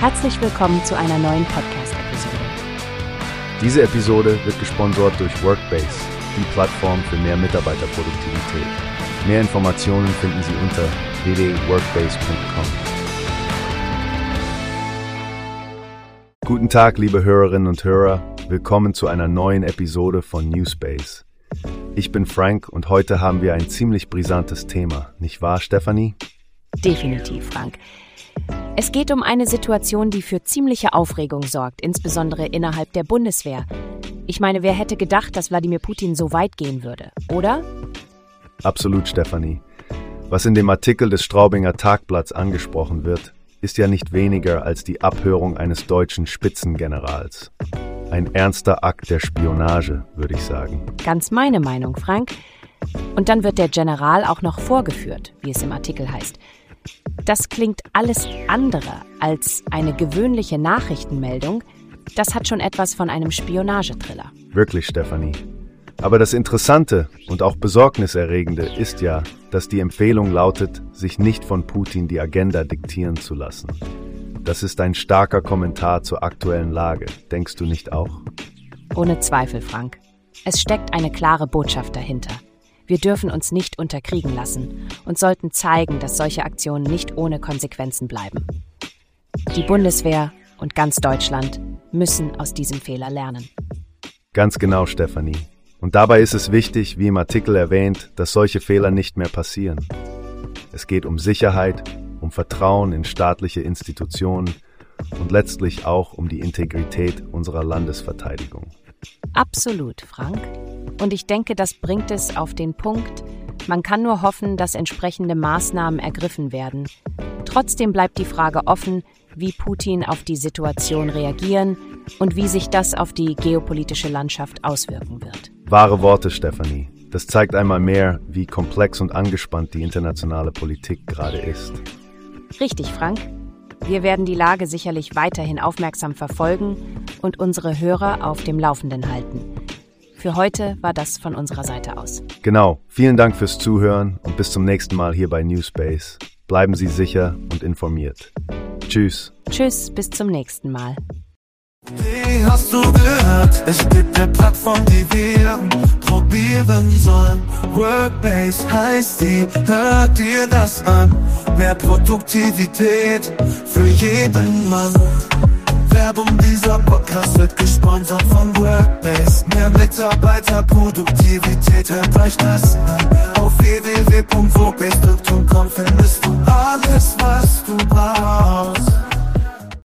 Herzlich willkommen zu einer neuen Podcast-Episode. Diese Episode wird gesponsert durch Workbase, die Plattform für mehr Mitarbeiterproduktivität. Mehr Informationen finden Sie unter www.workbase.com. Guten Tag, liebe Hörerinnen und Hörer. Willkommen zu einer neuen Episode von Newspace. Ich bin Frank und heute haben wir ein ziemlich brisantes Thema, nicht wahr, Stephanie? Definitiv, Frank. Es geht um eine Situation, die für ziemliche Aufregung sorgt, insbesondere innerhalb der Bundeswehr. Ich meine, wer hätte gedacht, dass Wladimir Putin so weit gehen würde, oder? Absolut, Stefanie. Was in dem Artikel des Straubinger Tagblatts angesprochen wird, ist ja nicht weniger als die Abhörung eines deutschen Spitzengenerals. Ein ernster Akt der Spionage, würde ich sagen. Ganz meine Meinung, Frank. Und dann wird der General auch noch vorgeführt, wie es im Artikel heißt. Das klingt alles andere als eine gewöhnliche Nachrichtenmeldung. Das hat schon etwas von einem Spionagetriller. Wirklich, Stefanie. Aber das Interessante und auch Besorgniserregende ist ja, dass die Empfehlung lautet, sich nicht von Putin die Agenda diktieren zu lassen. Das ist ein starker Kommentar zur aktuellen Lage, denkst du nicht auch? Ohne Zweifel, Frank. Es steckt eine klare Botschaft dahinter. Wir dürfen uns nicht unterkriegen lassen und sollten zeigen, dass solche Aktionen nicht ohne Konsequenzen bleiben. Die Bundeswehr und ganz Deutschland müssen aus diesem Fehler lernen. Ganz genau, Stefanie. Und dabei ist es wichtig, wie im Artikel erwähnt, dass solche Fehler nicht mehr passieren. Es geht um Sicherheit, um Vertrauen in staatliche Institutionen und letztlich auch um die Integrität unserer Landesverteidigung. Absolut, Frank. Und ich denke, das bringt es auf den Punkt, man kann nur hoffen, dass entsprechende Maßnahmen ergriffen werden. Trotzdem bleibt die Frage offen, wie Putin auf die Situation reagieren und wie sich das auf die geopolitische Landschaft auswirken wird. Wahre Worte, Stefanie. Das zeigt einmal mehr, wie komplex und angespannt die internationale Politik gerade ist. Richtig, Frank. Wir werden die Lage sicherlich weiterhin aufmerksam verfolgen und unsere Hörer auf dem Laufenden halten. Für heute war das von unserer Seite aus. Genau. Vielen Dank fürs Zuhören und bis zum nächsten Mal hier bei Newspace. Bleiben Sie sicher und informiert. Tschüss. Tschüss, bis zum nächsten Mal. Wie hast du gehört? Es gibt eine Plattform, die wir probieren sollen. Workbase heißt die, hört dir das an. Mehr Produktivität für jeden Mann. Werbung, dieser Podcast wird gesponsert von Hört euch das